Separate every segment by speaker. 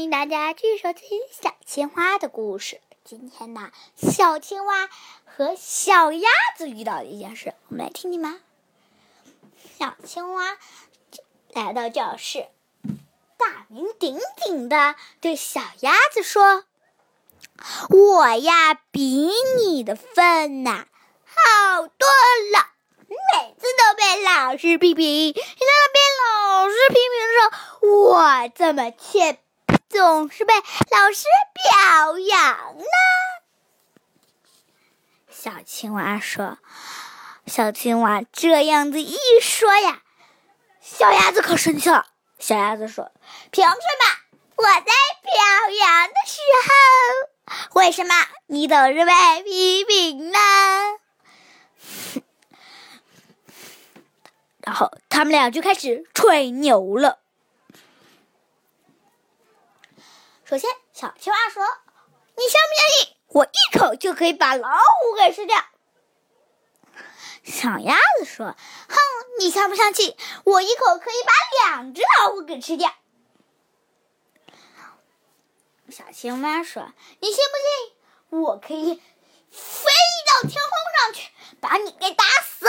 Speaker 1: 欢迎大家继续收听小青蛙的故事。今天呢，小青蛙和小鸭子遇到了一件事，我们来听听吗？小青蛙来到教室，大名鼎鼎的对小鸭子说：“我呀，比你的分呐好多了，每次都被老师批评，你在那被老师批评的时候，我这么欠。”总是被老师表扬呢。小青蛙说：“小青蛙这样子一说呀，小鸭子可生气了。小鸭子说：‘凭什么我在表扬的时候，为什么你总是被批评呢？’ 然后他们俩就开始吹牛了。”首先，小青蛙说：“你相不相信我一口就可以把老虎给吃掉？”小鸭子说：“哼，你相不相信我一口可以把两只老虎给吃掉？”小青蛙说：“你信不信我可以飞到天空上去把你给打死？”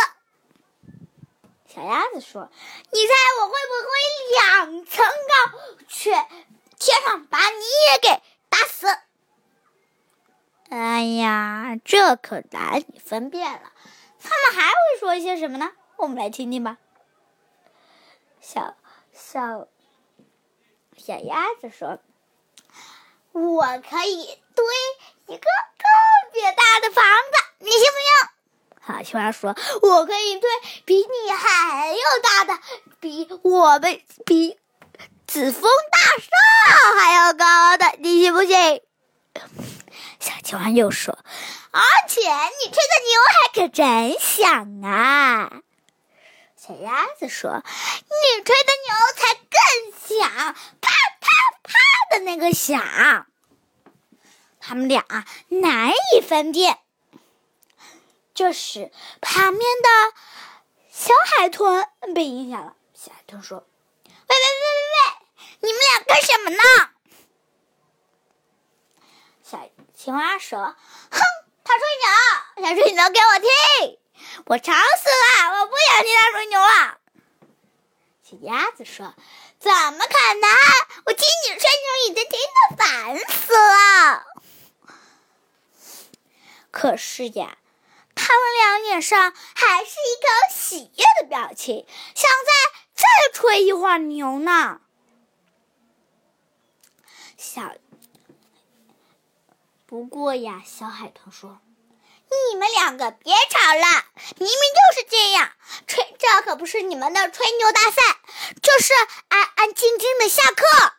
Speaker 1: 小鸭子说：“你猜我会不会两层高却？”天上把你也给打死！哎呀，这可难以分辨了。他们还会说一些什么呢？我们来听听吧。小小小鸭子说：“我可以堆一个特别大的房子，你信不信？”小青蛙说：“我可以堆比你还要大的，比我们比。”紫峰大厦还要高的，你信不信？小青蛙又说：“而且你吹的牛还可真响啊！”小鸭子说：“你吹的牛才更响，啪啪啪的那个响。”他们俩难以分辨。这时，旁边的小海豚被影响了。小海豚说：“！”你们俩干什么呢？小青蛙说：“哼，他吹牛，想吹牛给我听，我吵死了，我不想听他吹牛了。”小鸭子说：“怎么可能？我听你吹牛已经听得烦死了。”可是呀，他们俩脸上还是一个喜悦的表情，想再再吹一会儿牛呢。小，不过呀，小海豚说：“你们两个别吵了，明明就是这样，吹这可不是你们的吹牛大赛，就是安安静静的下课。”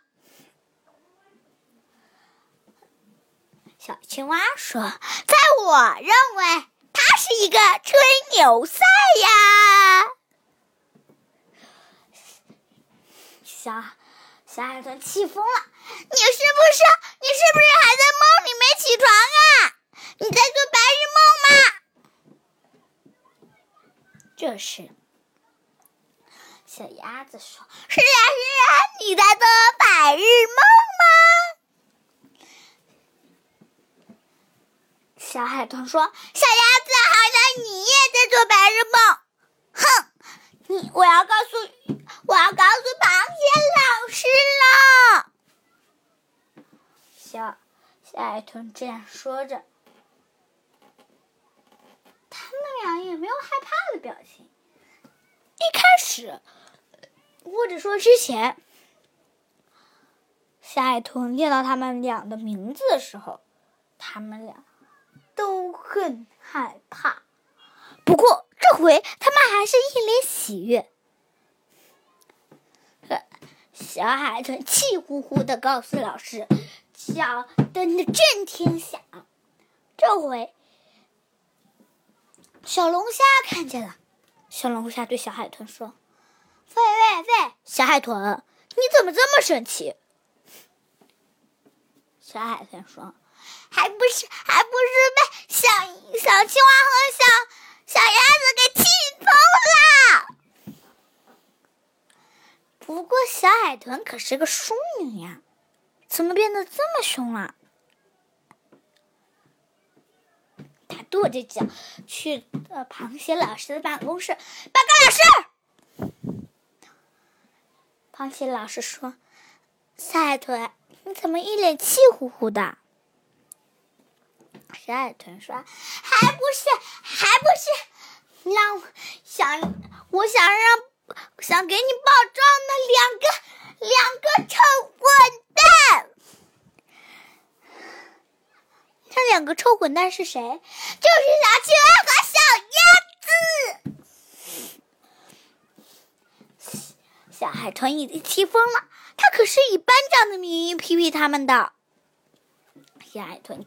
Speaker 1: 小青蛙说：“在我认为，它是一个吹牛赛呀。”小小海豚气疯了。你是不是你是不是还在梦里没起床啊？你在做白日梦吗？这时，小鸭子说：“是呀是呀，你在做白日梦吗？”小海豚说：“小鸭子，好像你也在做白日梦。”哼，你我要告诉我要告诉螃蟹老师了。小小海豚这样说着，他们俩也没有害怕的表情。一开始，或者说之前，小海豚念到他们俩的名字的时候，他们俩都很害怕。不过这回，他们还是一脸喜悦。小海豚气呼呼的告诉老师。小灯的震天响，这回小龙虾看见了。小龙虾对小海豚说：“喂喂喂，小海豚，你怎么这么生气？”小海豚说：“还不是还不是被小小青蛙和小小鸭子给气疯了。”不过小海豚可是个淑女呀。怎么变得这么凶了？他跺着脚去了螃蟹老师的办公室，报告老师。螃蟹老师说：“小海豚，你怎么一脸气呼呼的？”小海豚说：“还不是，还不是，让我想，我想让，想给你报账的两个，两个臭混蛋。那两个臭混蛋是谁？就是小青蛙和小鸭子。小海豚已经气疯了，他可是以班长的名义批评他们的。小海豚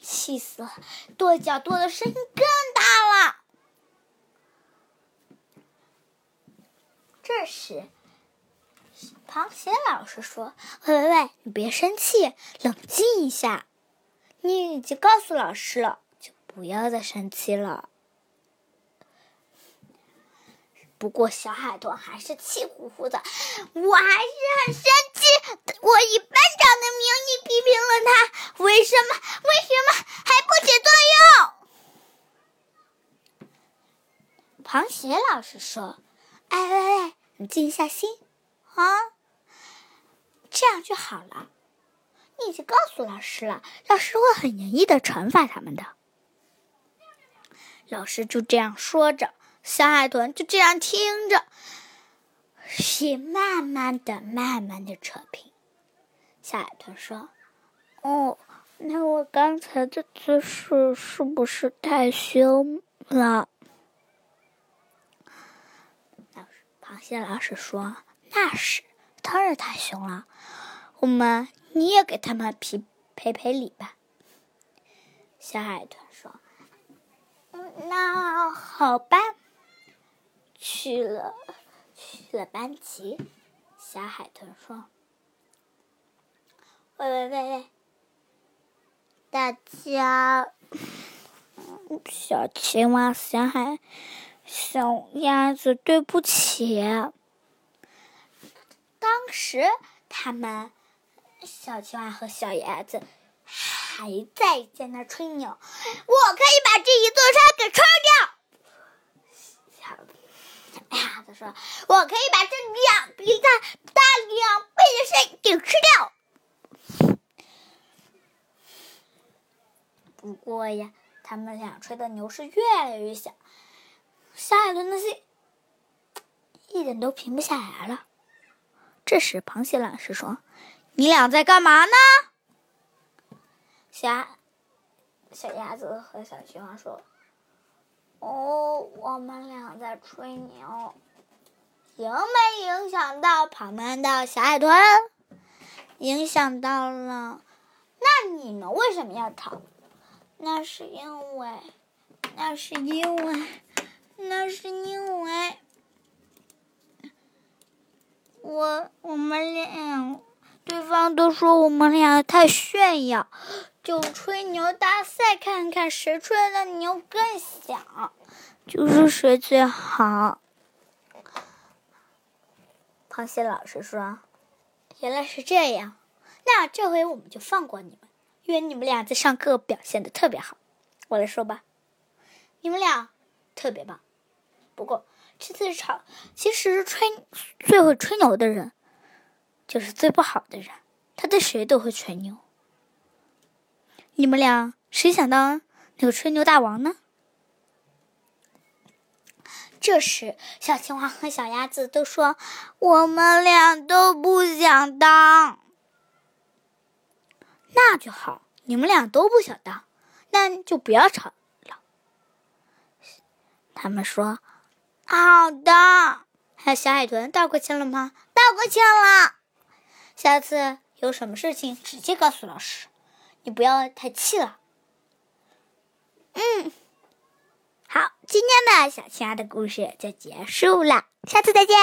Speaker 1: 气死了，跺脚跺的声音更大了。这时，螃蟹老师说：“喂喂喂，你别生气，冷静一下。你已经告诉老师了，就不要再生气了。”不过，小海豚还是气呼呼的。我还是很生气，我以班长的名义批评了他，为什么？为什么还不起作用？螃蟹老师说：“哎喂喂，你静下心啊，这样就好了。你已经告诉老师了，老师会很严厉的惩罚他们的。”老师就这样说着。小海豚就这样听着，心慢慢的、慢慢的扯平。小海豚说：“哦，那我刚才的姿势是不是太凶了？”老师，螃蟹老师说：“那是，当然太凶了。我们，你也给他们赔赔赔礼吧。”小海豚说：“，那好吧。”去了，去了班级。小海豚说：“喂喂喂喂，大家，小青蛙、小海、小鸭子，对不起。当时他们，小青蛙和小鸭子还在在那吹牛，我可以把这一座山给吹掉。”小鸭子说：“我可以把这两比它大两倍的山给吃掉。”不过呀，他们俩吹的牛是越来越小，小海豚的心一点都平不下来了。这时，螃蟹老师说：“你俩在干嘛呢？”小小鸭子和小青蛙说。哦，我们俩在吹牛，影没影响到旁边的小海豚？影响到了。那你们为什么要逃？那是因为，那是因为，那是因为，我我们俩，对方都说我们俩太炫耀。就吹牛大赛，看看谁吹的牛更响，就是谁最好。螃蟹老师说：“原来是这样，那这回我们就放过你们，因为你们俩在上课表现的特别好。我来说吧，你们俩特别棒。不过这次吵，其实吹最会吹牛的人，就是最不好的人，他对谁都会吹牛。”你们俩谁想当那个吹牛大王呢？这时，小青蛙和小鸭子都说：“我们俩都不想当。”那就好，你们俩都不想当，那就不要吵了。他们说：“好的。”还有小海豚道过歉了吗？道过歉了。下次有什么事情，直接告诉老师。你不要太气了。嗯，好，今天的小青蛙的故事就结束了，下次再见。